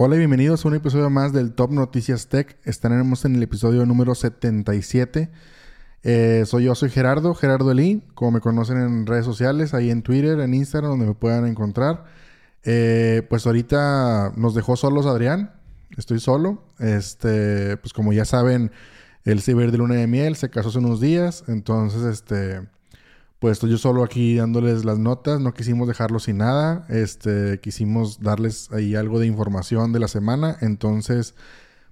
Hola y bienvenidos a un episodio más del Top Noticias Tech. Estaremos en el episodio número 77. Eh, soy yo, soy Gerardo, Gerardo Elí, como me conocen en redes sociales, ahí en Twitter, en Instagram, donde me puedan encontrar. Eh, pues ahorita nos dejó solos Adrián, estoy solo. Este, pues como ya saben, el ciber de luna de miel se casó hace unos días, entonces este pues estoy yo solo aquí dándoles las notas, no quisimos dejarlo sin nada, este, quisimos darles ahí algo de información de la semana, entonces,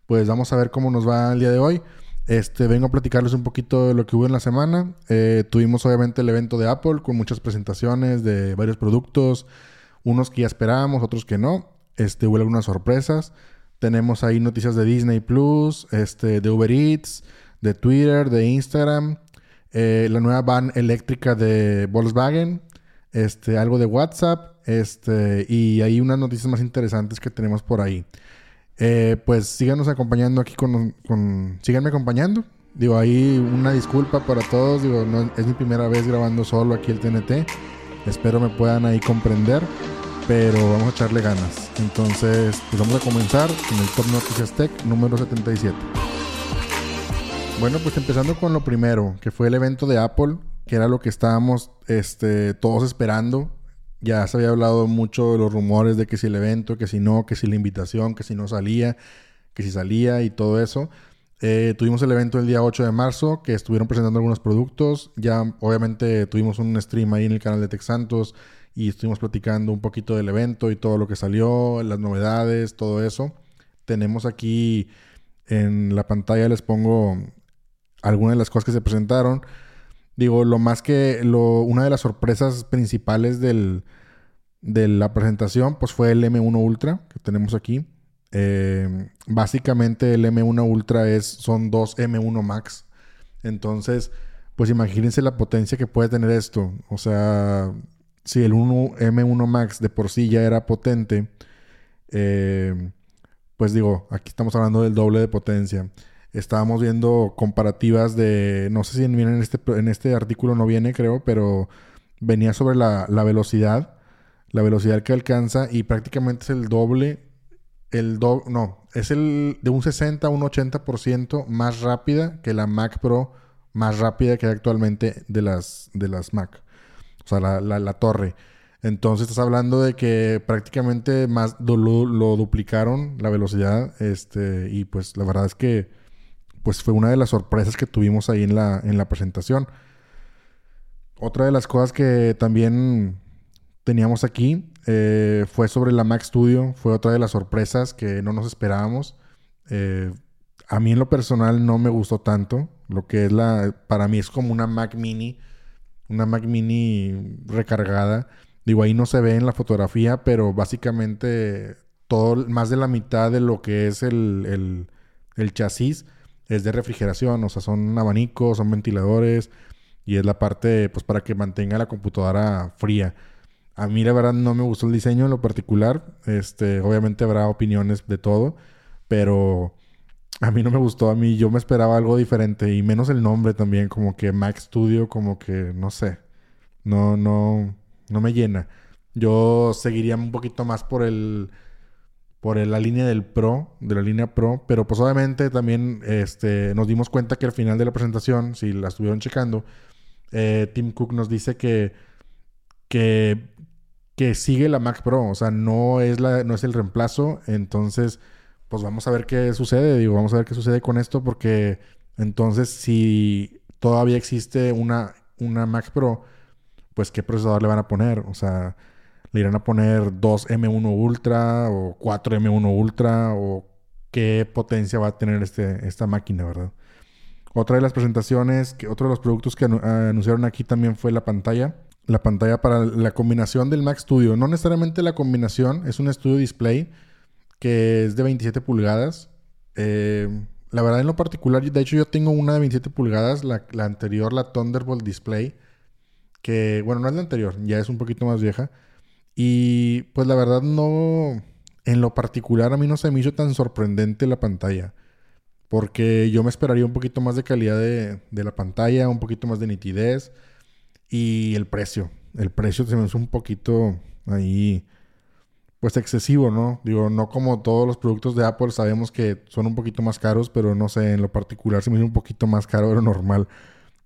pues vamos a ver cómo nos va el día de hoy. Este, vengo a platicarles un poquito de lo que hubo en la semana. Eh, tuvimos obviamente el evento de Apple con muchas presentaciones de varios productos, unos que ya esperábamos, otros que no. Este, hubo algunas sorpresas. Tenemos ahí noticias de Disney Plus, este, de Uber Eats, de Twitter, de Instagram. Eh, la nueva van eléctrica de Volkswagen, este, algo de WhatsApp, este, y hay unas noticias más interesantes que tenemos por ahí. Eh, pues síganos acompañando aquí con, con, síganme acompañando. Digo, ahí una disculpa para todos. Digo, no, es mi primera vez grabando solo aquí el TNT. Espero me puedan ahí comprender. Pero vamos a echarle ganas. Entonces, pues vamos a comenzar con el Top Noticias Tech número 77. Bueno, pues empezando con lo primero, que fue el evento de Apple, que era lo que estábamos este, todos esperando. Ya se había hablado mucho de los rumores de que si el evento, que si no, que si la invitación, que si no salía, que si salía y todo eso. Eh, tuvimos el evento el día 8 de marzo, que estuvieron presentando algunos productos. Ya obviamente tuvimos un stream ahí en el canal de Tech Santos y estuvimos platicando un poquito del evento y todo lo que salió, las novedades, todo eso. Tenemos aquí en la pantalla, les pongo algunas de las cosas que se presentaron. Digo, lo más que lo, una de las sorpresas principales del, de la presentación, pues fue el M1 Ultra que tenemos aquí. Eh, básicamente el M1 Ultra es, son dos M1 Max. Entonces, pues imagínense la potencia que puede tener esto. O sea, si el 1, M1 Max de por sí ya era potente, eh, pues digo, aquí estamos hablando del doble de potencia estábamos viendo comparativas de, no sé si viene en este, en este artículo, no viene creo, pero venía sobre la, velocidad, la velocidad que alcanza y prácticamente es el doble, el do, no, es el de un 60 a un 80% más rápida que la Mac Pro más rápida que hay actualmente de las, de las Mac. O sea, la, la, torre. Entonces estás hablando de que prácticamente más lo, lo, duplicaron la velocidad. Este, y pues la verdad es que pues fue una de las sorpresas que tuvimos ahí en la, en la presentación. Otra de las cosas que también teníamos aquí eh, fue sobre la Mac Studio. Fue otra de las sorpresas que no nos esperábamos. Eh, a mí en lo personal no me gustó tanto. Lo que es la... Para mí es como una Mac Mini. Una Mac Mini recargada. Digo, ahí no se ve en la fotografía, pero básicamente todo, más de la mitad de lo que es el, el, el chasis es de refrigeración, o sea, son abanicos, son ventiladores y es la parte pues para que mantenga la computadora fría. A mí la verdad no me gustó el diseño en lo particular, este, obviamente habrá opiniones de todo, pero a mí no me gustó, a mí yo me esperaba algo diferente y menos el nombre también, como que Mac Studio, como que no sé, no, no, no me llena. Yo seguiría un poquito más por el por la línea del Pro, de la línea Pro, pero pues obviamente también este, nos dimos cuenta que al final de la presentación, si la estuvieron checando, eh, Tim Cook nos dice que, que, que sigue la Mac Pro, o sea, no es, la, no es el reemplazo, entonces pues vamos a ver qué sucede, digo, vamos a ver qué sucede con esto, porque entonces si todavía existe una, una Mac Pro, pues qué procesador le van a poner, o sea le irán a poner 2 M1 Ultra o 4 M1 Ultra o qué potencia va a tener este, esta máquina, ¿verdad? Otra de las presentaciones, otro de los productos que anunciaron aquí también fue la pantalla. La pantalla para la combinación del Mac Studio. No necesariamente la combinación, es un Studio Display que es de 27 pulgadas. Eh, la verdad, en lo particular, de hecho, yo tengo una de 27 pulgadas, la, anterior, la Thunderbolt Display, que, bueno, no es la anterior, ya es un poquito más vieja. Y pues la verdad no, en lo particular a mí no se me hizo tan sorprendente la pantalla. Porque yo me esperaría un poquito más de calidad de, la pantalla, un poquito más de nitidez y el precio. El precio se me hizo un poquito ahí, pues excesivo, ¿no? Digo, no como todos los productos de Apple sabemos que son un poquito más caros, pero no sé, en lo particular se me hizo un poquito más caro de lo normal.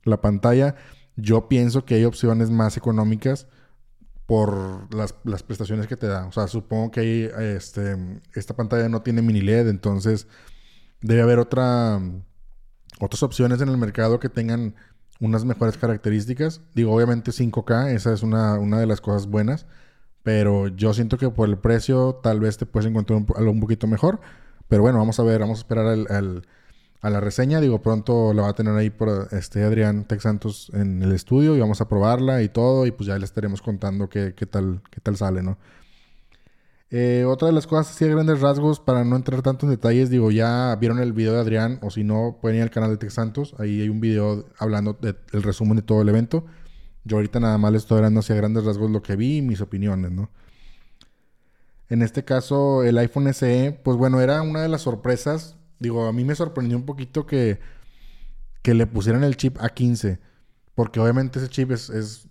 La pantalla, yo pienso que hay opciones más económicas por las, prestaciones que te da. O sea, supongo que hay, este, esta pantalla no tiene mini LED, entonces debe haber otra, otras opciones en el mercado que tengan unas mejores características. Digo, obviamente 5K, esa es una, una de las cosas buenas. Pero yo siento que por el precio tal vez te puedes encontrar algo un poquito mejor. Pero bueno, vamos a ver, vamos a esperar al, a la reseña. Digo, pronto la va a tener ahí por este Adrián Texantos en el estudio y vamos a probarla y todo. Y pues ya le estaremos contando qué, qué tal, qué tal sale, ¿no? Eh, otra de las cosas así de grandes rasgos, para no entrar tanto en detalles, digo, ya vieron el video de Adrián, o si no, pueden ir al canal de Texantos. Ahí hay un video hablando del resumen de todo el evento. Yo ahorita nada más le estoy dando hacia grandes rasgos lo que vi y mis opiniones, ¿no? En este caso, el iPhone SE, pues bueno, era una de las sorpresas. Digo, a mí me sorprendió un poquito que, que le pusieran el chip A15. Porque obviamente ese chip es, es,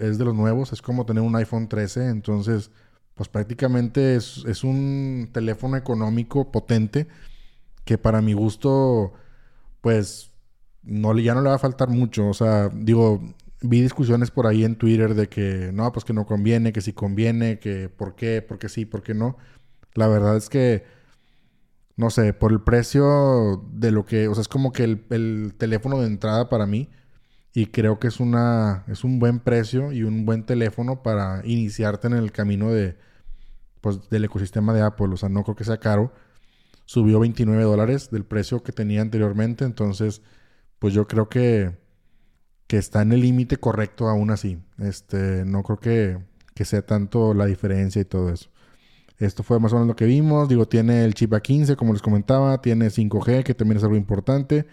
es, de los nuevos. Es como tener un iPhone 13. Entonces, pues prácticamente es, es un teléfono económico potente. Que para mi gusto, pues no, ya no le va a faltar mucho. O sea, digo, vi discusiones por ahí en Twitter de que no, pues que no conviene, que sí conviene, que por qué, por qué sí, por qué no. La verdad es que, no sé, por el precio de lo que, o sea, es como que el, teléfono de entrada para mí y creo que es una, es un buen precio y un buen teléfono para iniciarte en el camino de, pues, del ecosistema de Apple. O sea, no creo que sea caro. Subió 29 dólares del precio que tenía anteriormente, entonces, pues yo creo que que está en el límite correcto aún así. Este, no creo que, que, sea tanto la diferencia y todo eso. Esto fue más o menos lo que vimos. Digo, tiene el chip A15, como les comentaba. Tiene 5G, que también es algo importante.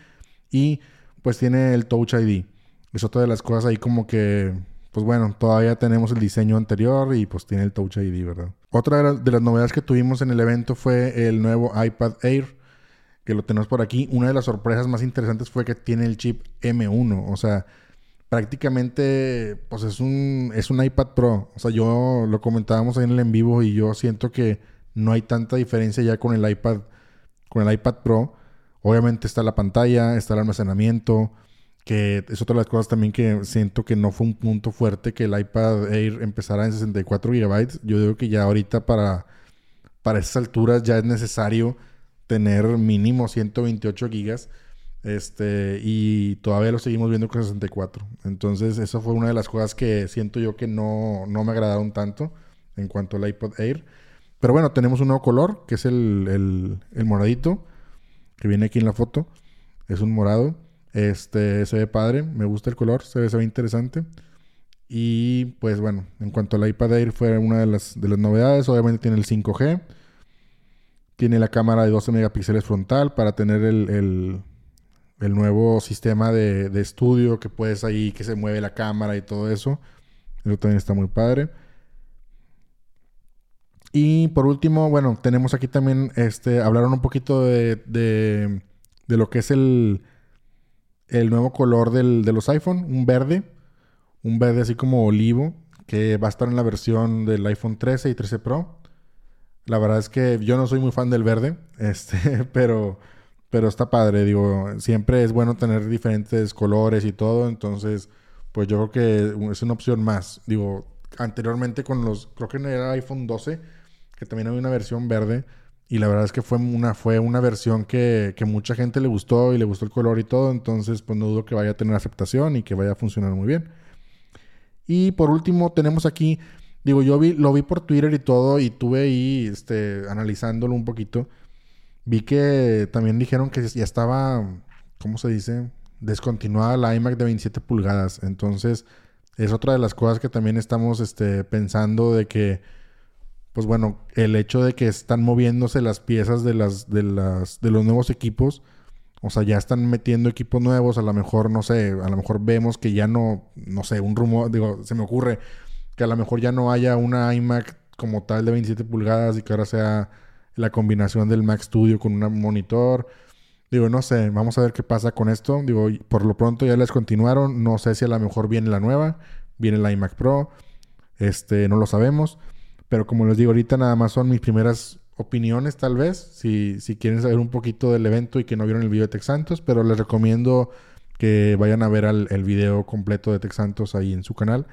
Y pues tiene el Touch ID. Es otra de las cosas ahí como que, pues bueno, todavía tenemos el diseño anterior y pues tiene el Touch ID, ¿verdad? Otra de las novedades que tuvimos en el evento fue el nuevo iPad Air, que lo tenemos por aquí. Una de las sorpresas más interesantes fue que tiene el chip M1. O sea, prácticamente, pues es un, es un iPad Pro. O sea, yo lo comentábamos ahí en el en vivo y yo siento que no hay tanta diferencia ya con el iPad, con el iPad Pro. Obviamente está la pantalla, está el almacenamiento, que es otra de las cosas también que siento que no fue un punto fuerte que el iPad Air empezara en 64 GB. Yo digo que ya ahorita para, para esas alturas ya es necesario tener mínimo 128 GB este, y todavía lo seguimos viendo con 64. Entonces, eso fue una de las cosas que siento yo que no, no me agradaron tanto en cuanto al iPod Air. Pero bueno, tenemos un nuevo color, que es el, el, moradito, que viene aquí en la foto. Es un morado. Este, se ve padre, me gusta el color, se ve, se ve interesante. Y pues bueno, en cuanto al iPad Air fue una de las, de las novedades. Obviamente tiene el 5G. Tiene la cámara de 12 megapíxeles frontal para tener el nuevo sistema de, estudio que puedes ahí, que se mueve la cámara y todo eso. Eso también está muy padre. Y por último, bueno, tenemos aquí también, este, hablaron un poquito de, de, lo que es el, el nuevo color del, de los iPhone, un verde, un verde así como olivo, que va a estar en la versión del iPhone 13 y 13 Pro. La verdad es que yo no soy muy fan del verde, este, pero pero está padre, digo, siempre es bueno tener diferentes colores y todo, entonces, pues yo creo que es una opción más. Digo, anteriormente con los, creo que era iPhone 12, que también había una versión verde, y la verdad es que fue una, fue una versión que, que mucha gente le gustó y le gustó el color y todo, entonces, pues no dudo que vaya a tener aceptación y que vaya a funcionar muy bien. Y por último, tenemos aquí, digo, yo vi, lo vi por Twitter y todo, y tuve ahí, este, analizándolo un poquito. Vi que también dijeron que ya estaba, ¿cómo se dice? Descontinuada la iMac de 27 pulgadas. Entonces, es otra de las cosas que también estamos este, pensando de que, pues bueno, el hecho de que están moviéndose las piezas de, las, de, las, de los nuevos equipos, o sea, ya están metiendo equipos nuevos, a lo mejor, no sé, a lo mejor vemos que ya no, no sé, un rumor, digo, se me ocurre que a lo mejor ya no haya una iMac como tal de 27 pulgadas y que ahora sea la combinación del Mac Studio con un monitor. Digo, no sé, vamos a ver qué pasa con esto. Digo, por lo pronto ya les continuaron. No sé si a lo mejor viene la nueva, viene la iMac Pro. Este, no lo sabemos. Pero como les digo, ahorita nada más son mis primeras opiniones, tal vez, si, si quieren saber un poquito del evento y que no vieron el video de Tex Santos, pero les recomiendo que vayan a ver el video completo de Tex Santos ahí en su canal,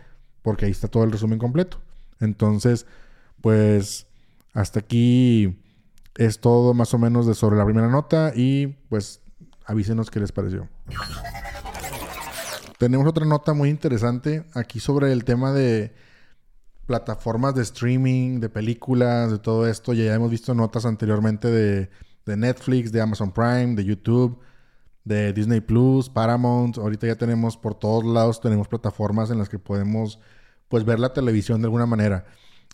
porque ahí está todo el resumen completo. Entonces, pues hasta aquí es todo más o menos de sobre la primera nota y pues avísenos qué les pareció. Tenemos otra nota muy interesante aquí sobre el tema de plataformas de streaming, de películas, de todo esto. Ya hemos visto notas anteriormente de, de Netflix, de Amazon Prime, de YouTube, de Disney Plus, Paramount. Ahorita ya tenemos por todos lados, tenemos plataformas en las que podemos pues ver la televisión de alguna manera.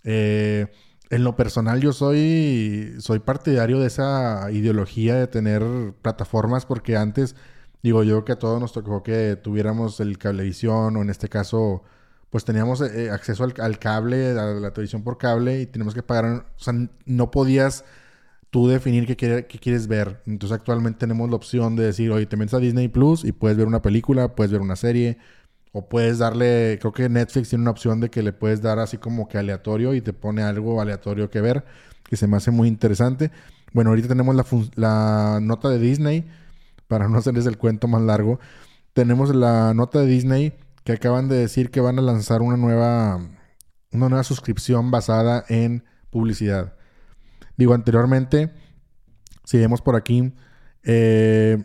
Eh, en lo personal yo soy, soy partidario de esa ideología de tener plataformas porque antes, digo yo que a todos nos tocó que tuviéramos el cablevisión o en este caso pues teníamos eh, acceso al, cable, a la televisión por cable y tenemos que pagar, o sea, no podías tú definir qué, qué, quieres ver. Entonces actualmente tenemos la opción de decir, oye, te metes a Disney Plus y puedes ver una película, puedes ver una serie, o puedes darle, creo que Netflix tiene una opción de que le puedes dar así como que aleatorio y te pone algo aleatorio que ver, que se me hace muy interesante. Bueno, ahorita tenemos la, nota de Disney, para no hacerles el cuento más largo. Tenemos la nota de Disney que acaban de decir que van a lanzar una nueva, una nueva suscripción basada en publicidad. Digo, anteriormente, si vemos por aquí, eh,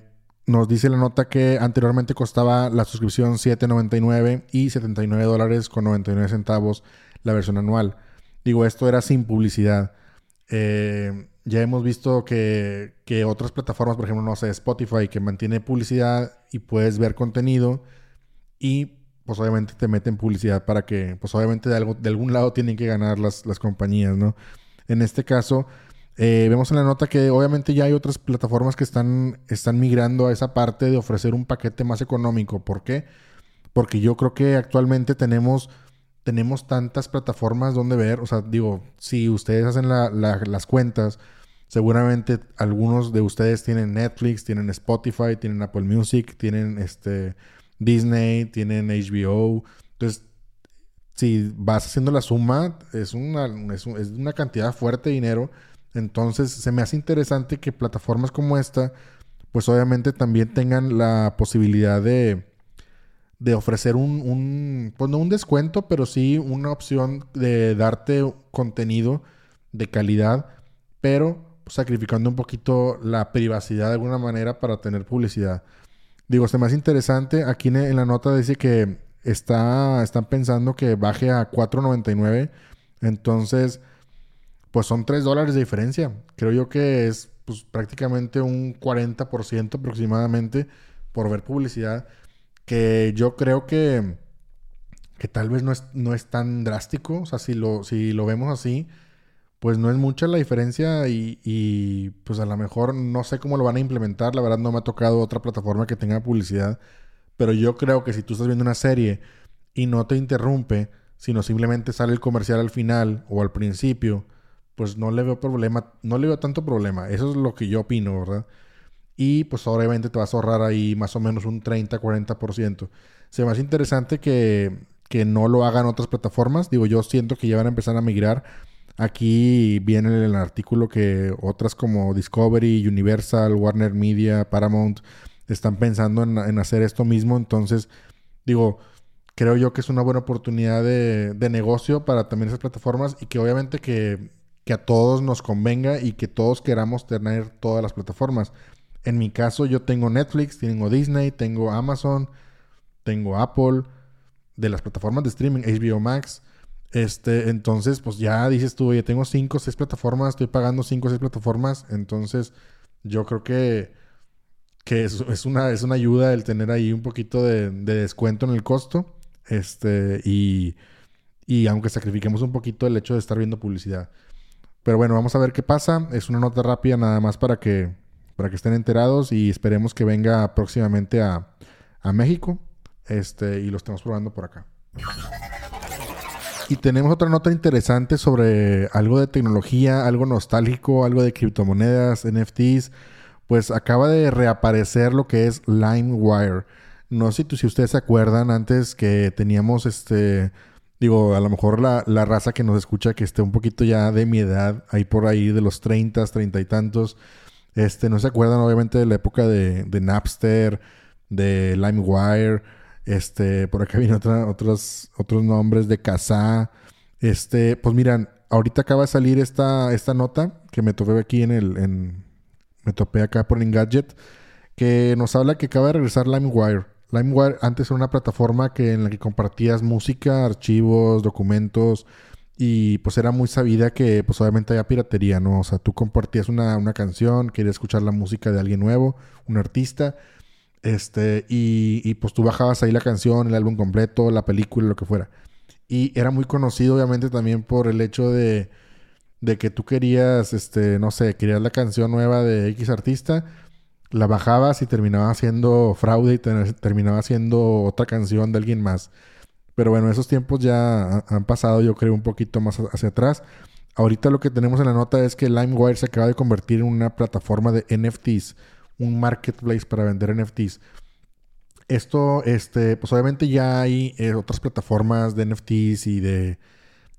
nos dice la nota que anteriormente costaba la suscripción 7.99 y 79 dólares con 99 centavos la versión anual. Digo, esto era sin publicidad. Eh, ya hemos visto que, otras plataformas, por ejemplo, no sé, Spotify, que mantiene publicidad y puedes ver contenido y pues obviamente te meten publicidad para que, pues obviamente de, algo, de algún lado tienen que ganar las, las compañías, ¿no? En este caso, eh, vemos en la nota que obviamente ya hay otras plataformas que están, están migrando a esa parte de ofrecer un paquete más económico. ¿Por qué? Porque yo creo que actualmente tenemos, tenemos tantas plataformas donde ver. O sea, digo, si ustedes hacen las cuentas, seguramente algunos de ustedes tienen Netflix, tienen Spotify, tienen Apple Music, tienen este, Disney, tienen HBO. Entonces, si vas haciendo la suma, es una, es una cantidad fuerte de dinero entonces se me hace interesante que plataformas como esta, pues obviamente también tengan la posibilidad de, de ofrecer un, un, pues no un descuento, pero sí una opción de darte contenido de calidad, pero sacrificando un poquito la privacidad de alguna manera para tener publicidad. Digo, me hace interesante. Aquí en la nota dice que está, están pensando que baje a 4.99. Entonces, pues son 3 dólares de diferencia. Creo yo que es pues, prácticamente un 40% aproximadamente por ver publicidad. Que yo creo que, que tal vez no es, no es tan drástico. O sea, si lo, si lo vemos así, pues no es mucha la diferencia y, y, pues a lo mejor no sé cómo lo van a implementar. La verdad no me ha tocado otra plataforma que tenga publicidad. Pero yo creo que si tú estás viendo una serie y no te interrumpe, sino simplemente sale el comercial al final o al principio, pues no le veo problema, no le veo tanto problema. Eso es lo que yo opino, ¿verdad? Y pues obviamente te vas a ahorrar ahí más o menos un 30-40%. Se me hace interesante que, que no lo hagan otras plataformas. Digo, yo siento que ya van a empezar a migrar. Aquí viene el artículo que otras como Discovery, Universal, Warner Media, Paramount están pensando en, en hacer esto mismo. Entonces, digo, creo yo que es una buena oportunidad de, de, negocio para también esas plataformas y que obviamente que que a todos nos convenga y que todos queramos tener todas las plataformas. En mi caso, yo tengo Netflix, tengo Disney, tengo Amazon, tengo Apple, de las plataformas de streaming, HBO Max. Este, entonces, pues ya dices tú, oye, tengo cinco o seis plataformas, estoy pagando cinco o seis plataformas. Entonces, yo creo que, que es, una, es una ayuda el tener ahí un poquito de, de descuento en el costo. Este, y, y aunque sacrifiquemos un poquito el hecho de estar viendo publicidad. Pero bueno, vamos a ver qué pasa. Es una nota rápida nada más para que, para que estén enterados y esperemos que venga próximamente a, México este, y lo estemos probando por acá. Y tenemos otra nota interesante sobre algo de tecnología, algo nostálgico, algo de criptomonedas, NFTs. Pues acaba de reaparecer lo que es LimeWire. No sé si ustedes se acuerdan antes que teníamos este Digo, a lo mejor la, la, raza que nos escucha que esté un poquito ya de mi edad, ahí por ahí de los 30, 30 y tantos, este, no se acuerdan obviamente de la época de, de Napster, de LimeWire, este, por acá vienen otros, otros nombres de Kazaa. Este, pues miran, ahorita acaba de salir esta, esta nota que me topé aquí en el, en, me topé acá por Engadget, que nos habla que acaba de regresar LimeWire. LimeWire antes era una plataforma que, en la que compartías música, archivos, documentos, y pues era muy sabida que pues obviamente había piratería, ¿no? O sea, tú compartías una, una canción, querías escuchar la música de alguien nuevo, un artista, este, y, y, pues tú bajabas ahí la canción, el álbum completo, la película, lo que fuera. Y era muy conocido, obviamente, también por el hecho de, de que tú querías, este, no sé, querías la canción nueva de X artista, la bajabas y terminaba siendo fraude y terminaba siendo otra canción de alguien más. Pero bueno, esos tiempos ya han pasado, yo creo, un poquito más hacia atrás. Ahorita lo que tenemos en la nota es que LimeWire se acaba de convertir en una plataforma de NFTs un marketplace para vender NFTs. Esto, este, pues obviamente ya hay eh, otras plataformas de NFTs y de,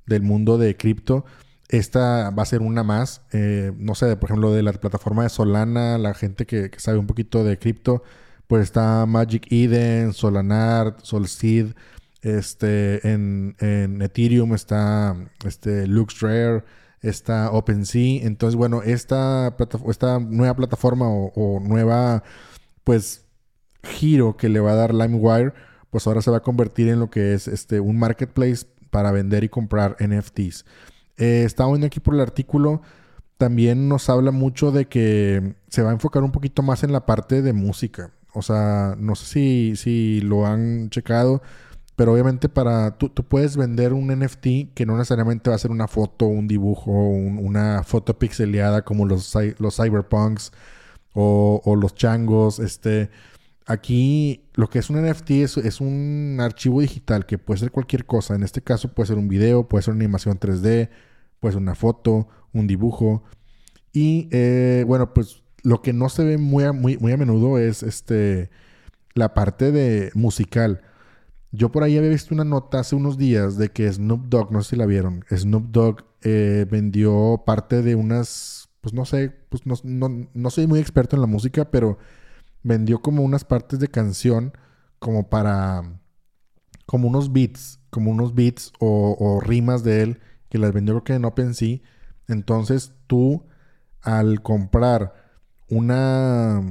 del mundo de cripto. Esta va a ser una más. Eh, no sé, por ejemplo, de la plataforma de Solana, la gente que, sabe un poquito de cripto, pues está Magic Eden, Solanar, Solseed. Este, en, Ethereum está este, LuxRare está OpenSea. Entonces, bueno, esta, esta nueva plataforma o, nueva, pues, giro que le va a dar LimeWire, pues ahora se va a convertir en lo que es este, un marketplace para vender y comprar NFTs. Eh, estaba viendo aquí por el artículo, también nos habla mucho de que se va a enfocar un poquito más en la parte de música. O sea, no sé si, si lo han checado pero obviamente para tú, puedes vender un NFT que no necesariamente va a ser una foto, un dibujo, una foto pixeleada como los, los cyberpunks o, los changos. Este, aquí lo que es un NFT es, es, un archivo digital que puede ser cualquier cosa. En este caso puede ser un video, puede ser una animación 3D, puede ser una foto, un dibujo. Y eh, bueno, pues lo que no se ve muy muy, muy a menudo es este, la parte de musical. Yo por ahí había visto una nota hace unos días de que Snoop Dogg, no sé si la vieron, Snoop Dogg eh, vendió parte de unas, pues no sé, pues no, soy muy experto en la música, pero vendió como unas partes de canción como para, como unos beats, como unos beats o rimas de él, que las vendió creo que en OpenSea. Entonces tú, al comprar una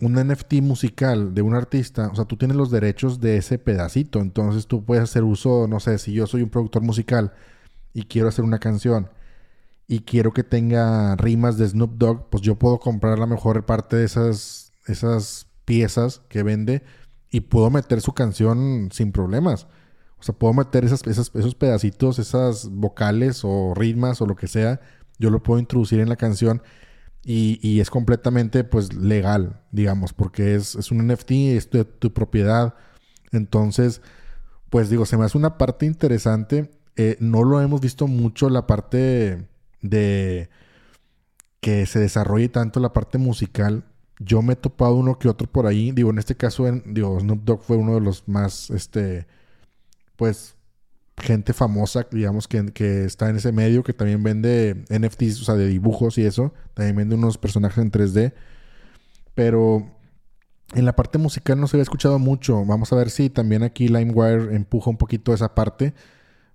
un NFT musical de un artista, o sea, tú tienes los derechos de ese pedacito, entonces tú puedes hacer uso, no sé, si yo soy un productor musical y quiero hacer una canción y quiero que tenga rimas de Snoop Dogg, pues yo puedo comprar la mejor parte de esas, esas piezas que vende y puedo meter su canción sin problemas. O sea, puedo meter esas, esas, esos pedacitos, esas vocales o ritmas o lo que sea, yo lo puedo introducir en la canción y, es completamente pues legal, digamos, porque es, es un NFT, es de tu propiedad. Entonces, pues digo, se me hace una parte interesante. Eh, no lo hemos visto mucho la parte de que se desarrolle tanto la parte musical. Yo me he topado uno que otro por ahí. Digo, en este caso, digo, Snoop Dogg fue uno de los más, este, pues, gente famosa, digamos, que, que, está en ese medio, que también vende NFTs, o sea, de dibujos y eso. También vende unos personajes en 3D. Pero en la parte musical no se había escuchado mucho. Vamos a ver si también aquí LimeWire empuja un poquito esa parte.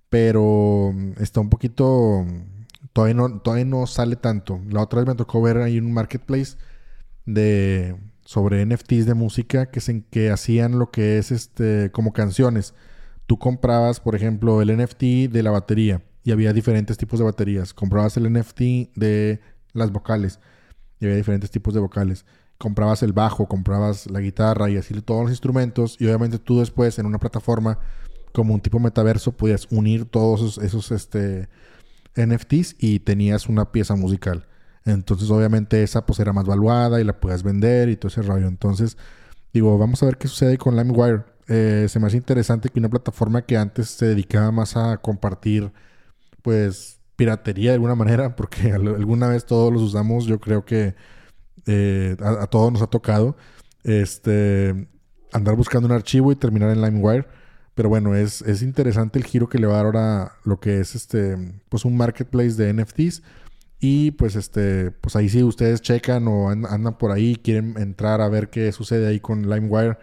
Pero está un poquito... Todavía no, todavía no sale tanto. La otra vez me tocó ver ahí un marketplace de sobre NFTs de música que, se, que hacían lo que es este como canciones tú comprabas, por ejemplo, el NFT de la batería y había diferentes tipos de baterías. Comprabas el NFT de las vocales y había diferentes tipos de vocales. Comprabas el bajo, comprabas la guitarra y así todos los instrumentos y obviamente tú después en una plataforma como un tipo metaverso podías unir todos esos, este, NFTs y tenías una pieza musical. Entonces obviamente esa pues era más valuada y la podías vender y todo ese rollo. Entonces digo, vamos a ver qué sucede con LimeWire eh, se me hace interesante que una plataforma que antes se dedicaba más a compartir, pues, piratería de alguna manera, porque alguna vez todos los usamos, yo creo que eh, a, todos nos ha tocado, este, andar buscando un archivo y terminar en LimeWire, Pero bueno, es, es interesante el giro que le va a dar ahora lo que es este, pues un marketplace de NFTs. Y pues este, pues ahí sí ustedes checan o andan por ahí, quieren entrar a ver qué sucede ahí con LimeWire,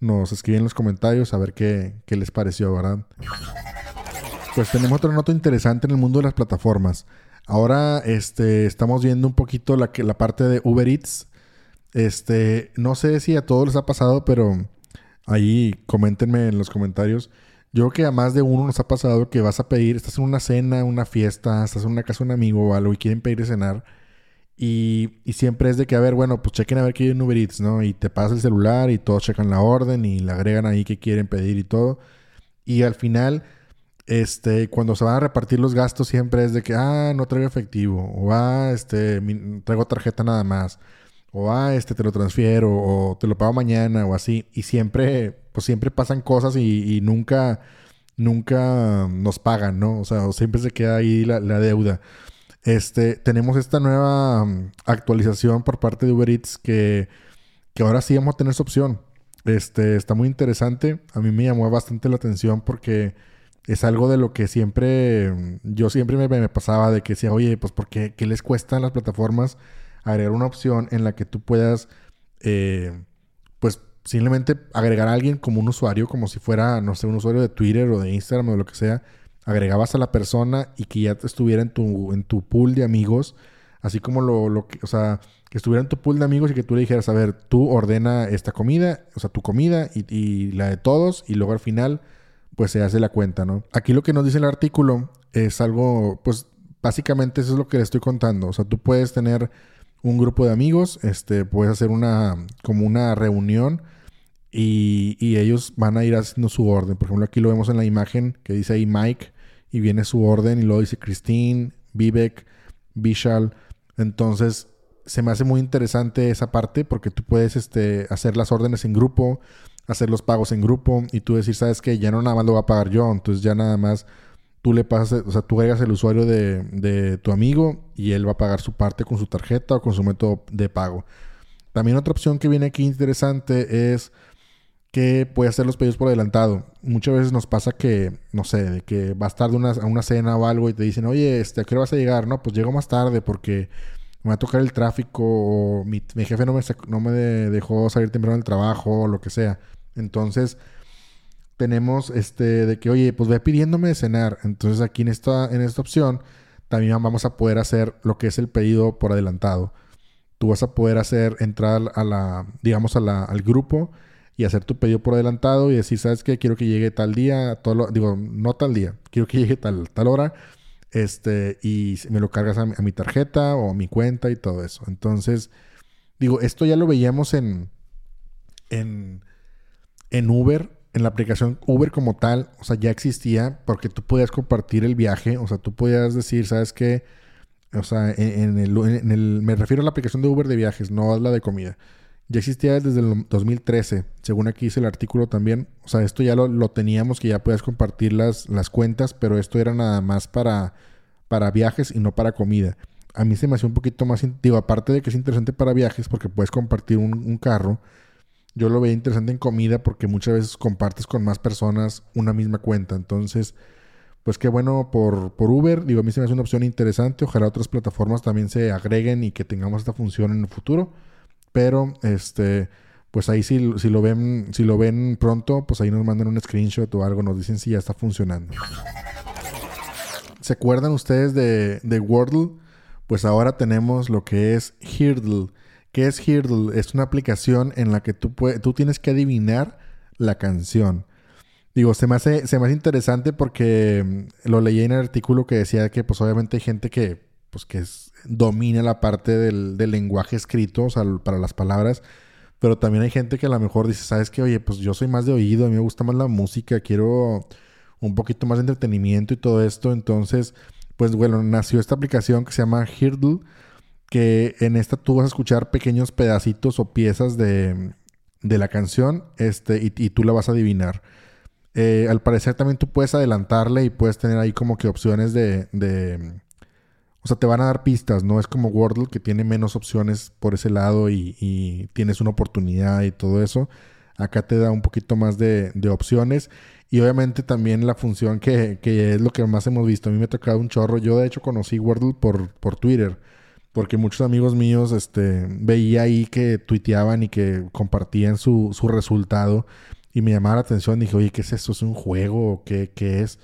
nos escriben en los comentarios a ver qué, qué les pareció, ¿verdad? Pues tenemos otra nota interesante en el mundo de las plataformas. Ahora este, estamos viendo un poquito la, la parte de Uber Eats. Este, no sé si a todos les ha pasado, pero ahí coméntenme en los comentarios. Yo creo que a más de uno nos ha pasado que vas a pedir, estás en una cena, una fiesta, estás en una casa de un amigo o algo y quieren pedir de cenar. Y, siempre es de que, a ver, bueno, pues chequen a ver qué hay en Uber Eats, ¿no? Y te pasa el celular y todos checan la orden y le agregan ahí que quieren pedir y todo. Y al final, este, cuando se van a repartir los gastos, siempre es de que, ah, no traigo efectivo. O, ah, este, traigo tarjeta nada más. O, ah, este, te lo transfiero. O te lo pago mañana o así. Y siempre pues siempre pasan cosas y, nunca, nunca nos pagan, ¿no? O sea, siempre se queda ahí la, deuda. Este, tenemos esta nueva mm, actualización por parte de Uber Eats que, ahora sí vamos a tener esa opción. Este, está muy interesante. A mí me llamó bastante la atención porque es algo de lo que siempre, mm, yo siempre me, pasaba de que decía, oye, pues porque qué les cuesta a las plataformas agregar una opción en la que tú puedas, eh, pues simplemente agregar a alguien como un usuario, como si fuera, no sé, un usuario de Twitter o de Instagram o de lo que sea, agregabas a la persona y que ya estuviera en tu, en tu pool de amigos, así como lo, lo que, o sea, que estuviera en tu pool de amigos y que tú le dijeras, a ver, tú ordena esta comida, o sea, tu comida y, y la de todos, y luego al final, pues se hace la cuenta, ¿no? Aquí lo que nos dice el artículo es algo, pues básicamente eso es lo que le estoy contando, o sea, tú puedes tener un grupo de amigos, este, puedes hacer una, como una reunión, y, ellos van a ir haciendo su orden. Por ejemplo, aquí lo vemos en la imagen que dice ahí Mike y viene su orden y luego dice Christine, Vivek, Vishal. Entonces, se me hace muy interesante esa parte porque tú puedes este, hacer las órdenes en grupo, hacer los pagos en grupo y tú decir, sabes que ya no nada más lo va a pagar yo, entonces ya nada más tú le pasas, o sea, tú agregas el usuario de, de tu amigo y él va a pagar su parte con su tarjeta o con su método de pago. También otra opción que viene aquí interesante es que puede hacer los pedidos por adelantado. Muchas veces nos pasa que, no sé, de que vas tarde una, a una cena o algo y te dicen, oye, este, ¿a qué hora vas a llegar? No, pues llego más tarde porque me va a tocar el tráfico o mi, jefe no me, no me dejó salir temprano del trabajo o lo que sea. Entonces, tenemos este de que, oye, pues ve pidiéndome de cenar. Entonces, aquí en esta, en esta opción, también vamos a poder hacer lo que es el pedido por adelantado. Tú vas a poder hacer entrar a la, digamos, a la, al grupo y hacer tu pedido por adelantado y decir, ¿sabes qué? Quiero que llegue tal día, todo digo, no tal día, quiero que llegue tal, tal hora, este, y me lo cargas a mi, tarjeta o a mi cuenta y todo eso. Entonces, digo, esto ya lo veíamos en, en, en Uber, en la aplicación Uber como tal, o sea, ya existía porque tú podías compartir el viaje, o sea, tú podías decir, ¿sabes qué? O sea, en, el, en el, me refiero a la aplicación de Uber de viajes, no a la de comida. Ya existía desde el 2013, según aquí dice el artículo también. O sea, esto ya lo, teníamos, que ya puedes compartir las, las, cuentas, pero esto era nada más para, para viajes y no para comida. A mí se me hacía un poquito más, digo, aparte de que es interesante para viajes porque puedes compartir un, carro, yo lo veía interesante en comida porque muchas veces compartes con más personas una misma cuenta. Entonces, pues qué bueno por, por Uber. Digo, a mí se me hace una opción interesante. Ojalá otras plataformas también se agreguen y que tengamos esta función en el futuro. Pero este, pues ahí si, si, lo ven, si lo ven pronto, pues ahí nos mandan un screenshot o algo, nos dicen si ya está funcionando. ¿Se acuerdan ustedes de, de Wordle? Pues ahora tenemos lo que es Hirdle. ¿Qué es Hirdle? Es una aplicación en la que tú, tú tienes que adivinar la canción. Digo, se me, hace, se me hace interesante porque mm, lo leí en el artículo que decía que pues obviamente hay gente que pues que domina la parte del, lenguaje escrito, o sea, para las palabras. Pero también hay gente que a lo mejor dice, ¿sabes qué? Oye, pues yo soy más de oído, a mí me gusta más la música, quiero un poquito más de entretenimiento y todo esto. Entonces, pues bueno, nació esta aplicación que se llama Hirdle, que en esta tú vas a escuchar pequeños pedacitos o piezas de, la canción este, y, tú la vas a adivinar. Eh, al parecer también tú puedes adelantarle y puedes tener ahí como que opciones de o sea, te van a dar pistas, no es como Wordle que tiene menos opciones por ese lado y, tienes una oportunidad y todo eso. Acá te da un poquito más de, opciones. Y obviamente también la función que, que, es lo que más hemos visto. A mí me ha tocado un chorro. Yo de hecho conocí Wordle por, por Twitter. Porque muchos amigos míos este, veía ahí que tuiteaban y que compartían su, su resultado. Y me llamaba la atención. Dije, oye, ¿qué es esto? ¿Es un juego? ¿O qué, qué es?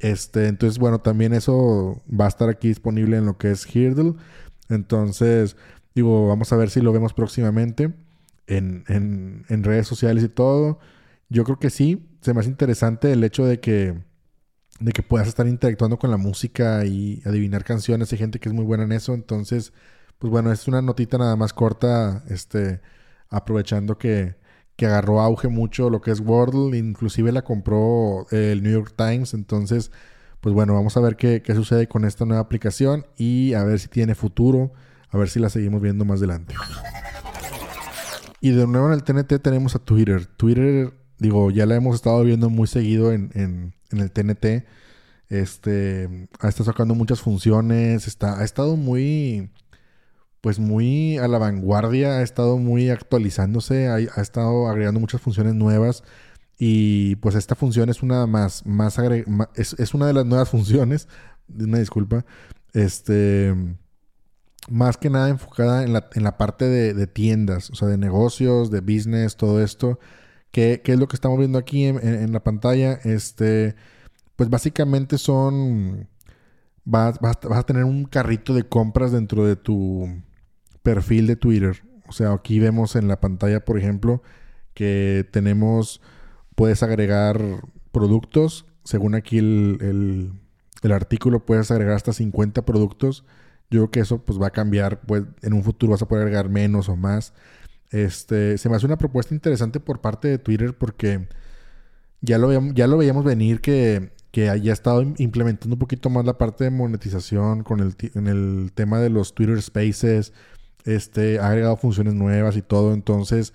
Este, entonces, bueno, también eso va a estar aquí disponible en lo que es Hirdle. Entonces, digo, vamos a ver si lo vemos próximamente en, redes sociales y todo. Yo creo que sí. Se me hace interesante el hecho de que, de que puedas estar interactuando con la música y adivinar canciones. Hay gente que es muy buena en eso. Entonces, pues bueno, es una notita nada más corta. Este, aprovechando que, que agarró auge mucho lo que es Wordle, inclusive la compró eh, el New York Times, entonces, pues bueno, vamos a ver qué, sucede con esta nueva aplicación y a ver si tiene futuro, a ver si la seguimos viendo más adelante. Y de nuevo en el TNT tenemos a Twitter. Twitter, digo, ya la hemos estado viendo muy seguido en, en, en el TNT. Este, estado sacando muchas funciones, está, ha estado muy pues muy a la vanguardia, ha estado muy actualizándose, ha, estado agregando muchas funciones nuevas y pues esta función es una más, más, es, una de las nuevas funciones, una disculpa, este, más que nada enfocada en la, en la parte de, tiendas, o sea, de negocios, de business, todo esto, que, es lo que estamos viendo aquí en, en la pantalla, este, pues básicamente son... Vas, vas, a tener un carrito de compras dentro de tu perfil de Twitter. O sea, aquí vemos en la pantalla, por ejemplo, que tenemos, puedes agregar productos. Según aquí el, artículo, puedes agregar hasta 50 productos. Yo creo que eso pues va a cambiar, pues en un futuro vas a poder agregar menos o más. Este, se me hace una propuesta interesante por parte de Twitter porque ya lo, ya lo veíamos venir que, que haya estado implementando un poquito más la parte de monetización con el, en el tema de los Twitter Spaces, este, ha agregado funciones nuevas y todo. Entonces,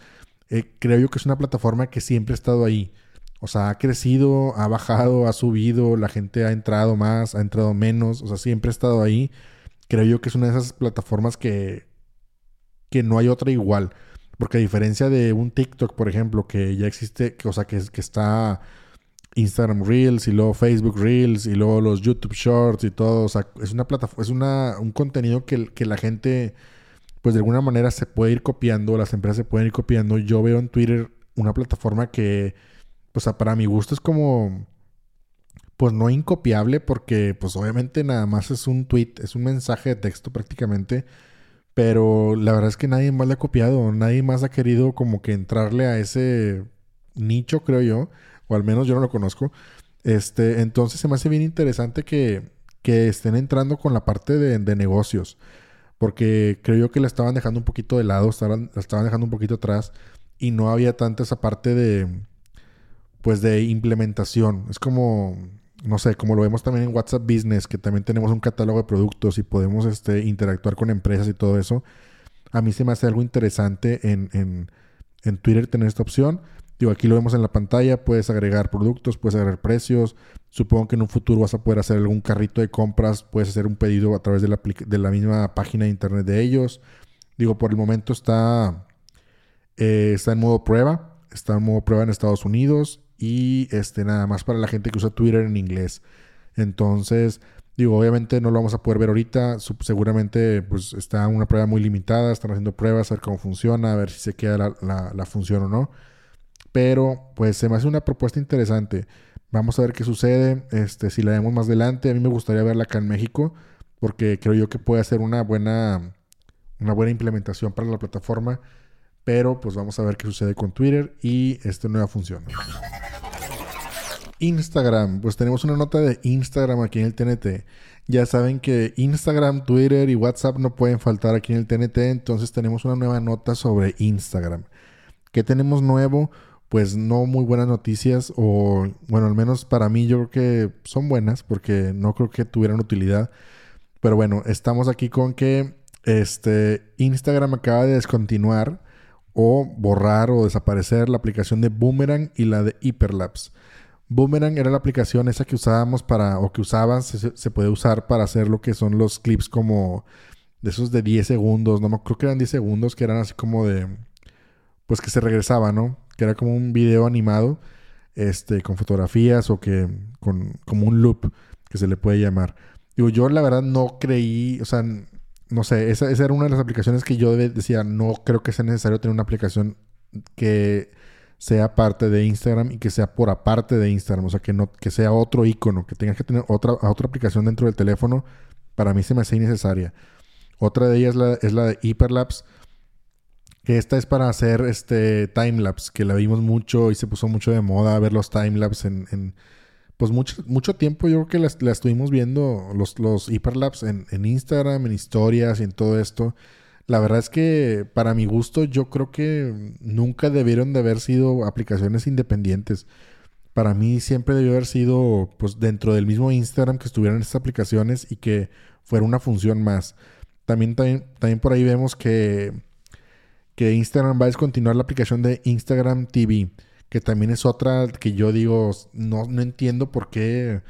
eh, creo yo que es una plataforma que siempre ha estado ahí. O sea, ha crecido, ha bajado, ha subido, la gente ha entrado más, ha entrado menos. O sea, siempre ha estado ahí. Creo yo que es una de esas plataformas que, que no hay otra igual. Porque a diferencia de un TikTok, por ejemplo, que ya existe, o sea, que, que está Instagram Reels y luego Facebook Reels y luego los YouTube Shorts y todo. O sea, es una plataforma, es una, un contenido que, que la gente pues de alguna manera se puede ir copiando, las empresas se pueden ir copiando. Yo veo en Twitter una plataforma que, pues para mi gusto es como, pues no incopiable porque pues obviamente nada más es un tweet, es un mensaje de texto prácticamente. Pero la verdad es que nadie más le ha copiado, nadie más ha querido como que entrarle a ese nicho, creo yo, o al menos yo no lo conozco. Este, entonces se me hace bien interesante que, que estén entrando con la parte de, de negocios porque creo yo que la estaban dejando un poquito de lado, estaban, la estaban dejando un poquito atrás y no había tanta esa parte de, pues de implementación. Es como, no sé, como lo vemos también en WhatsApp Business, que también tenemos un catálogo de productos y podemos este, interactuar con empresas y todo eso. A mí se me hace algo interesante en, en, en Twitter tener esta opción. Digo, aquí lo vemos en la pantalla, puedes agregar productos, puedes agregar precios. Supongo que en un futuro vas a poder hacer algún carrito de compras, puedes hacer un pedido a través de la, de la misma página de internet de ellos. Digo, por el momento está, eh, está en modo prueba, está en modo prueba en Estados Unidos y este, nada más para la gente que usa Twitter en inglés. Entonces, digo, obviamente no lo vamos a poder ver ahorita, seguramente pues está una prueba muy limitada, están haciendo pruebas, a ver cómo funciona, a ver si se queda la, la función o no. Pero pues se me hace una propuesta interesante. Vamos a ver qué sucede. Este, si la vemos más adelante, a mí me gustaría verla acá en México, porque creo yo que puede ser una buena, una buena implementación para la plataforma. Pero pues vamos a ver qué sucede con Twitter y esta nueva función. Instagram, pues tenemos una nota de Instagram aquí en el TNT. Ya saben que Instagram, Twitter y WhatsApp no pueden faltar aquí en el TNT, entonces tenemos una nueva nota sobre Instagram. ¿Qué tenemos nuevo? Pues no muy buenas noticias o bueno, al menos para mí yo creo que son buenas porque no creo que tuvieran utilidad. Pero bueno, estamos aquí con que este Instagram acaba de descontinuar o borrar o desaparecer la aplicación de Boomerang y la de Hyperlapse. Boomerang era la aplicación esa que usábamos para, o que usabas, se, puede usar para hacer lo que son los clips como de esos de 10 segundos, no creo que eran 10 segundos, que eran así como de, pues que se regresaba, ¿no? Que era como un video animado, este, con fotografías o que con como un loop que se le puede llamar. Digo, yo la verdad no creí, o sea, no sé, esa, esa era una de las aplicaciones que yo decía, no creo que sea necesario tener una aplicación que sea parte de Instagram y que sea por aparte de Instagram, o sea, que no que sea otro icono, que tengas que tener otra, otra aplicación dentro del teléfono, para mí se me hace innecesaria. Otra de ellas la, es la de Hyperlapse, que esta es para hacer este timelapse, que la vimos mucho y se puso mucho de moda ver los timelapse en, en pues mucho, mucho tiempo yo creo que la, estuvimos viendo los, los Hyperlapse en, en Instagram, en historias y en todo esto. La verdad es que para mi gusto yo creo que nunca debieron de haber sido aplicaciones independientes. Para mí siempre debió haber sido pues dentro del mismo Instagram que estuvieran estas aplicaciones y que fuera una función más. También, también, por ahí vemos que, que Instagram va a descontinuar la aplicación de Instagram TV, que también es otra que yo digo, no, no entiendo por qué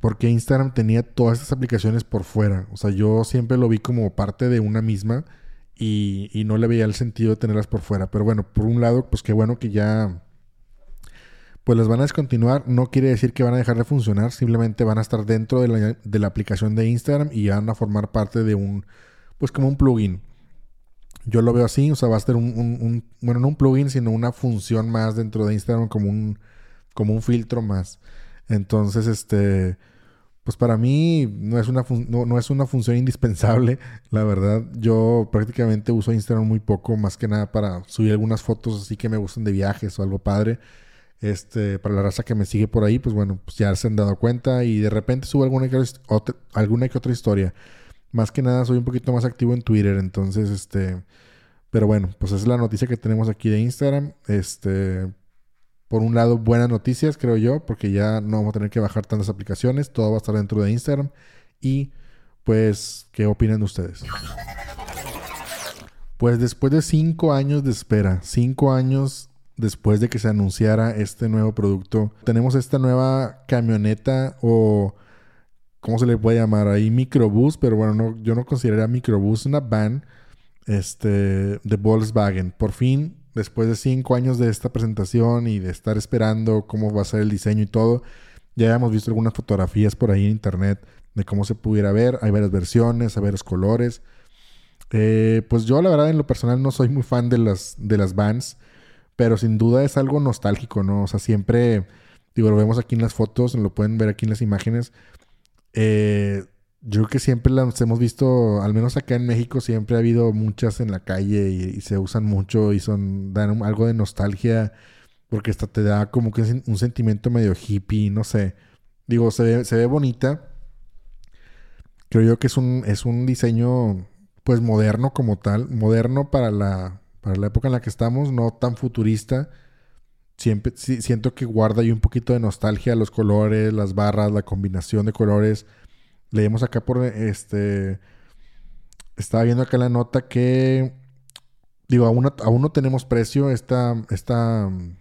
porque Instagram tenía todas estas aplicaciones por fuera. O sea, yo siempre lo vi como parte de una misma y, no le veía el sentido de tenerlas por fuera. Pero bueno, por un lado, pues qué bueno que ya pues las van a descontinuar. No quiere decir que van a dejar de funcionar, simplemente van a estar dentro de la, de la aplicación de Instagram y van a formar parte de un, pues como un plugin. Yo lo veo así, o sea, va a ser un, bueno, no un plugin, sino una función más dentro de Instagram como un, como un filtro más. Entonces, este, pues para mí no es una, no, es una función indispensable, la verdad. Yo prácticamente uso Instagram muy poco, más que nada para subir algunas fotos así que me gustan de viajes o algo padre. Este, para la raza que me sigue por ahí, pues bueno, pues ya se han dado cuenta y de repente subo alguna que otra, alguna que otra historia. Más que nada soy un poquito más activo en Twitter, entonces este, pero bueno, pues es la noticia que tenemos aquí de Instagram. Este, por un lado, buenas noticias, creo yo, porque ya no vamos a tener que bajar tantas aplicaciones, todo va a estar dentro de Instagram. Y pues, ¿qué opinan ustedes? Pues después de cinco años de espera, cinco años después de que se anunciara este nuevo producto, tenemos esta nueva camioneta o, ¿cómo se le puede llamar? Ahí microbús, pero bueno, no, yo no consideraría microbús, una van este, de Volkswagen. Por fin después de cinco años de esta presentación y de estar esperando cómo va a ser el diseño y todo, ya hemos visto algunas fotografías por ahí en internet de cómo se pudiera ver. Hay varias versiones, hay varios colores. Eh, pues yo la verdad en lo personal no soy muy fan de las, de las vans, pero sin duda es algo nostálgico, ¿no? O sea, siempre, digo, lo vemos aquí en las fotos, lo pueden ver aquí en las imágenes. Eh, yo creo que siempre las hemos visto, al menos acá en México, siempre ha habido muchas en la calle y, se usan mucho y son, dan algo de nostalgia porque hasta te da como que un sentimiento medio hippie, no sé. Digo, se ve, se ve bonita. Creo yo que es un, es un diseño pues moderno como tal, moderno para la, para la época en la que estamos, no tan futurista. Siempre siento que guarda ahí un poquito de nostalgia los colores, las barras, la combinación de colores Leemos acá por este. Estaba viendo acá la nota que. Digo, aún, aún no tenemos precio. Esta, esta mm,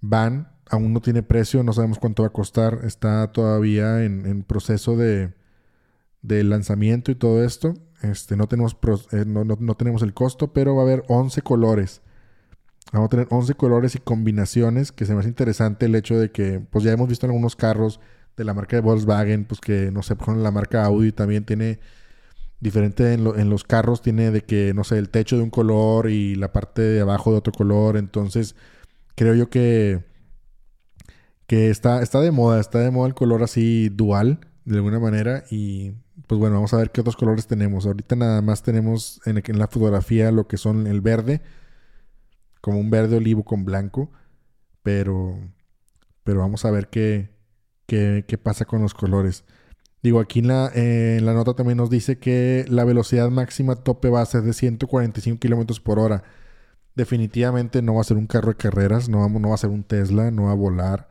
van aún no tiene precio. No sabemos cuánto va a costar. Está todavía en, proceso de, de, lanzamiento y todo esto. Este, no, tenemos eh, no, no, tenemos el costo, pero va a haber 11 colores. Vamos a tener 11 colores y combinaciones. Que se me hace interesante el hecho de que, pues ya hemos visto en algunos carros de la marca de Volkswagen, pues que no sé, ejemplo, la marca Audi también tiene diferente en, los carros, tiene de que, no sé, el techo de un color y la parte de abajo de otro color. Entonces, creo yo que, que está, está de moda, está de moda el color así dual, de alguna manera. Y pues bueno, vamos a ver qué otros colores tenemos. Ahorita nada más tenemos en, en la fotografía lo que son el verde, como un verde olivo con blanco. Pero, pero vamos a ver qué, qué, pasa con los colores. Digo, aquí en la, la, nota también nos dice que la velocidad máxima tope va a ser de 145 kilómetros por hora. Definitivamente no va a ser un carro de carreras, no, no va a ser un Tesla, no va a volar,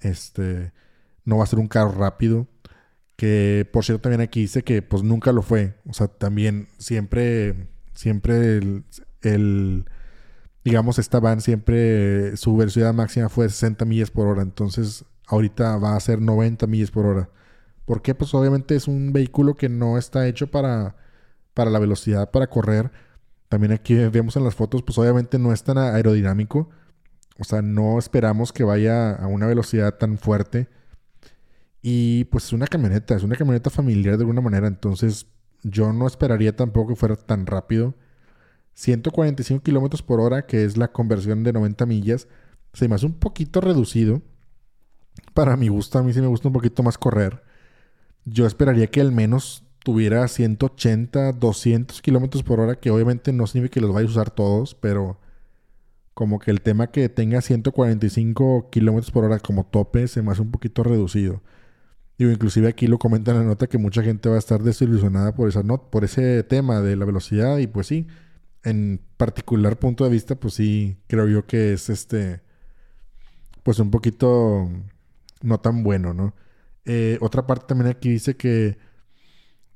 este, no va a ser un carro rápido. Que por cierto también aquí dice que pues nunca lo fue. O sea, también siempre, siempre el digamos, esta van siempre, su velocidad máxima fue de 60 millas por hora. Entonces ahorita va a ser 90 millas por hora. ¿Por qué? Pues obviamente es un vehículo que no está hecho para, para la velocidad, para correr. También aquí vemos en las fotos, pues obviamente no es tan aerodinámico. O sea, no esperamos que vaya a una velocidad tan fuerte. Y pues es una camioneta, es una camioneta familiar de alguna manera. Entonces yo no esperaría tampoco que fuera tan rápido. 145 kilómetros por hora, que es la conversión de 90 millas, se me hace un poquito reducido. Para mi gusto, a mí sí me gusta un poquito más correr. Yo esperaría que al menos tuviera 180, 200 kilómetros por hora, que obviamente no significa que los vaya a usar todos, pero como que el tema que tenga 145 kilómetros por hora como tope se me hace un poquito reducido. Digo, inclusive aquí lo comenta en la nota que mucha gente va a estar desilusionada por esa por ese tema de la velocidad y pues sí, en particular punto de vista, pues sí, creo yo que es este, pues un poquito no tan bueno, ¿no? Eh, otra parte también aquí dice que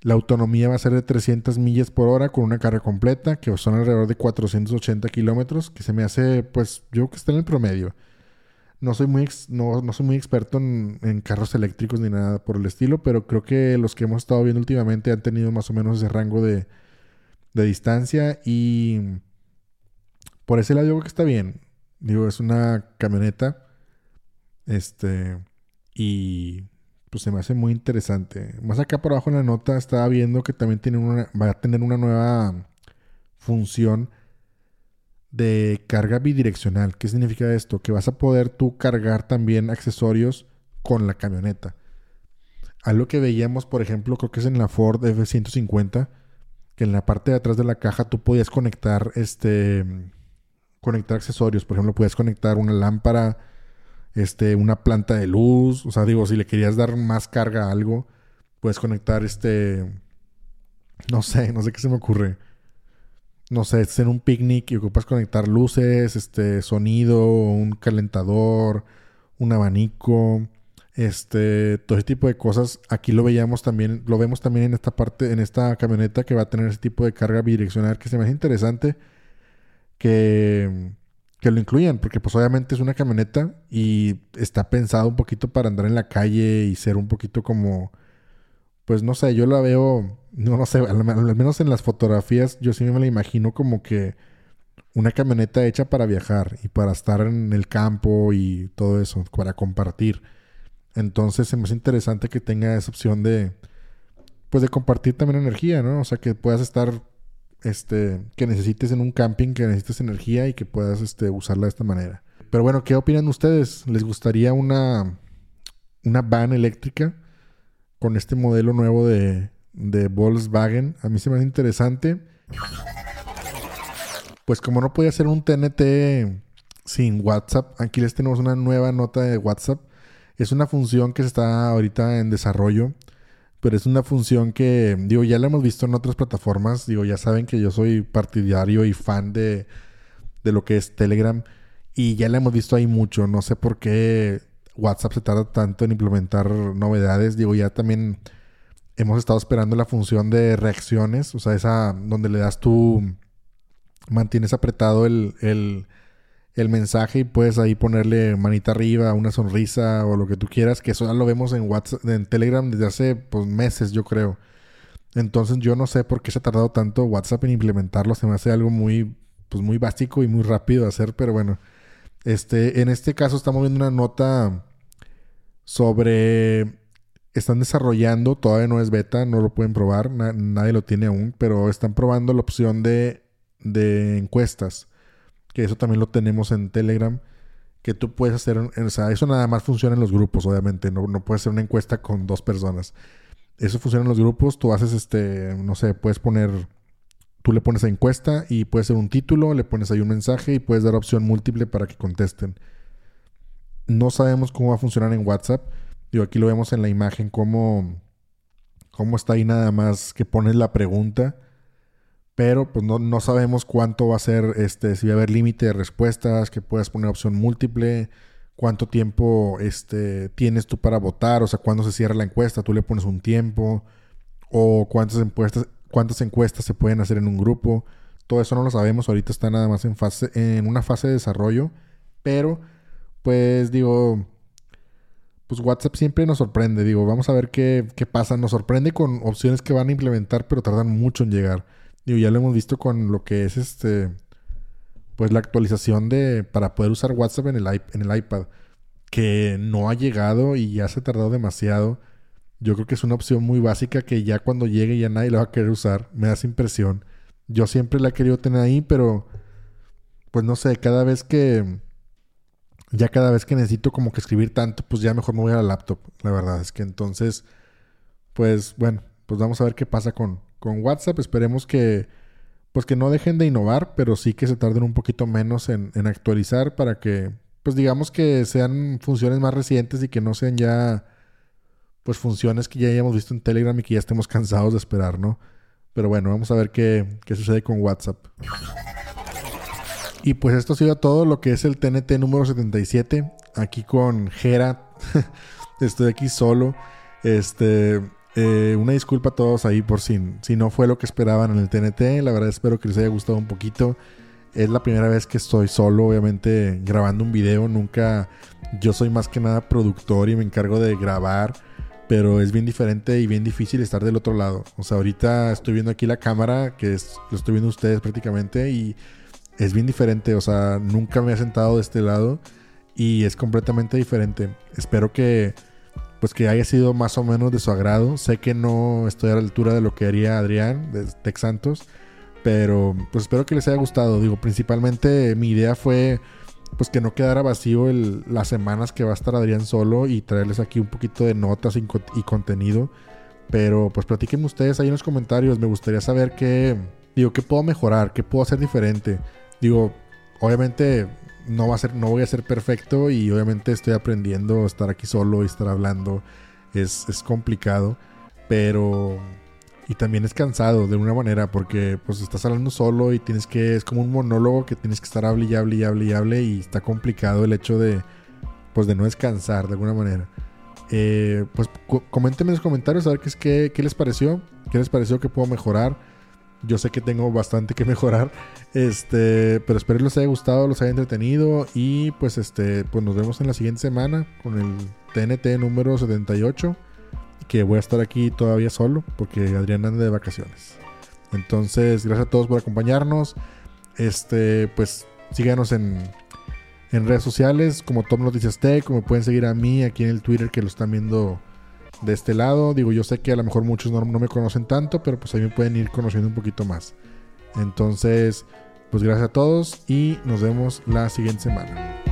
la autonomía va a ser de 300 millas por hora con una carga completa, que son alrededor de 480 kilómetros, que se me hace, pues, yo creo que está en el promedio. No soy muy, no, soy muy experto en, carros eléctricos ni nada por el estilo, pero creo que los que hemos estado viendo últimamente han tenido más o menos ese rango de, de distancia y por ese lado yo creo que está bien. Digo, es una camioneta. Este. Y pues se me hace muy interesante. Más acá por abajo en la nota estaba viendo que también tiene una, va a tener una nueva función de carga bidireccional. ¿Qué significa esto? Que vas a poder tú cargar también accesorios con la camioneta. Algo que veíamos, por ejemplo, creo que es en la Ford F-150, que en la parte de atrás de la caja tú podías conectar este conectar accesorios. Por ejemplo, puedes conectar una lámpara, este, una planta de luz. O sea, digo, si le querías dar más carga a algo, puedes conectar este. No sé, no sé qué se me ocurre. No sé, es en un picnic y ocupas conectar luces, este, sonido, un calentador, un abanico, este, todo ese tipo de cosas. Aquí lo veíamos también, lo vemos también en esta parte, en esta camioneta que va a tener ese tipo de carga bidireccional que se me hace interesante que que lo incluyan, porque pues obviamente es una camioneta y está pensado un poquito para andar en la calle y ser un poquito como, pues no sé, yo la veo, no, no sé, al, menos en las fotografías yo sí me la imagino como que una camioneta hecha para viajar y para estar en el campo y todo eso, para compartir. Entonces se me hace interesante que tenga esa opción de, pues de compartir también energía, ¿no? O sea, que puedas estar este, que necesites en un camping, que necesites energía y que puedas este, usarla de esta manera. Pero bueno, ¿qué opinan ustedes? ¿Les gustaría una, una van eléctrica con este modelo nuevo de, de Volkswagen? A mí se me hace interesante. Pues como no podía ser un TNT sin WhatsApp, aquí les tenemos una nueva nota de WhatsApp. Es una función que está ahorita en desarrollo pero es una función que, digo, ya la hemos visto en otras plataformas. Digo, ya saben que yo soy partidario y fan de, de lo que es Telegram. Y ya la hemos visto ahí mucho. No sé por qué WhatsApp se tarda tanto en implementar novedades. Digo, ya también hemos estado esperando la función de reacciones. O sea, esa donde le das tú, mantienes apretado el, el el mensaje y puedes ahí ponerle manita arriba, una sonrisa o lo que tú quieras, que eso ya lo vemos en WhatsApp, en Telegram desde hace pues, meses, yo creo. Entonces yo no sé por qué se ha tardado tanto WhatsApp en implementarlo, se me hace algo muy pues muy básico y muy rápido de hacer, pero bueno, este en este caso estamos viendo una nota sobre están desarrollando, todavía no es beta, no lo pueden probar, nadie lo tiene aún, pero están probando la opción de, de encuestas que eso también lo tenemos en Telegram, que tú puedes hacer, o sea, eso nada más funciona en los grupos, obviamente, no, no puedes hacer una encuesta con dos personas. Eso funciona en los grupos, tú haces este, no sé, puedes poner, tú le pones a encuesta y puede ser un título, le pones ahí un mensaje y puedes dar opción múltiple para que contesten. No sabemos cómo va a funcionar en WhatsApp. Digo, aquí lo vemos en la imagen, cómo, cómo está ahí nada más que pones la pregunta pero pues no, sabemos cuánto va a ser, este, si va a haber límite de respuestas, que puedas poner opción múltiple, cuánto tiempo este, tienes tú para votar, o sea, cuándo se cierra la encuesta, tú le pones un tiempo, o cuántas encuestas, cuántas encuestas se pueden hacer en un grupo. Todo eso no lo sabemos, ahorita está nada más en, fase, en una fase de desarrollo, pero pues digo, pues WhatsApp siempre nos sorprende, digo, vamos a ver qué, qué pasa, nos sorprende con opciones que van a implementar, pero tardan mucho en llegar. Digo, ya lo hemos visto con lo que es este. pues la actualización de para poder usar WhatsApp en el, en el iPad que no ha llegado y ya se ha tardado demasiado. Yo creo que es una opción muy básica que ya cuando llegue ya nadie la va a querer usar. Me da impresión. Yo siempre la he querido tener ahí, pero pues no sé, cada vez que ya cada vez que necesito como que escribir tanto, pues ya mejor me voy a la laptop. La verdad es que entonces, pues bueno, pues vamos a ver qué pasa con, con WhatsApp. Esperemos que pues que no dejen de innovar, pero sí que se tarden un poquito menos en, actualizar para que, pues digamos que sean funciones más recientes y que no sean ya, pues funciones que ya hayamos visto en Telegram y que ya estemos cansados de esperar, ¿no? Pero bueno, vamos a ver qué, qué sucede con WhatsApp. Y pues esto ha sido todo lo que es el TNT número 77. Aquí con Jera. Estoy aquí solo. Este, eh, una disculpa a todos ahí por si, si no fue lo que esperaban en el TNT. La verdad espero que les haya gustado un poquito. Es la primera vez que estoy solo, obviamente, grabando un video. Nunca. Yo soy más que nada productor y me encargo de grabar. Pero es bien diferente y bien difícil estar del otro lado. O sea, ahorita estoy viendo aquí la cámara, que es, lo estoy viendo ustedes prácticamente. Y es bien diferente. O sea, nunca me he sentado de este lado. Y es completamente diferente. Espero que pues que haya sido más o menos de su agrado. Sé que no estoy a la altura de lo que haría Adrián de Tex Santos, pero pues espero que les haya gustado. Digo, principalmente mi idea fue pues que no quedara vacío el, las semanas que va a estar Adrián solo y traerles aquí un poquito de notas y, y contenido. Pero pues platíquenme ustedes ahí en los comentarios. Me gustaría saber qué, digo, qué puedo mejorar, qué puedo hacer diferente. Digo, obviamente no va a ser, no voy a ser perfecto y obviamente estoy aprendiendo a estar aquí solo y estar hablando. Es, complicado, pero y también es cansado de una manera porque pues estás hablando solo y tienes que es como un monólogo que tienes que estar hable y hable y hable y hable y está complicado el hecho de pues de no descansar de alguna manera. Eh, pues coméntenme en los comentarios a ver qué es qué, qué les pareció, qué les pareció que puedo mejorar. Yo sé que tengo bastante que mejorar. Este, pero espero que les haya gustado, los haya entretenido. Y pues este, pues nos vemos en la siguiente semana con el TNT número 78. Que voy a estar aquí todavía solo. Porque Adrián anda de vacaciones. Entonces, gracias a todos por acompañarnos. Este, pues síganos en, en redes sociales como Top Noticias Tech. Como pueden seguir a mí aquí en el Twitter que lo están viendo de este lado. Digo, yo sé que a lo mejor muchos no, me conocen tanto, pero pues ahí me pueden ir conociendo un poquito más. Entonces, pues gracias a todos y nos vemos la siguiente semana.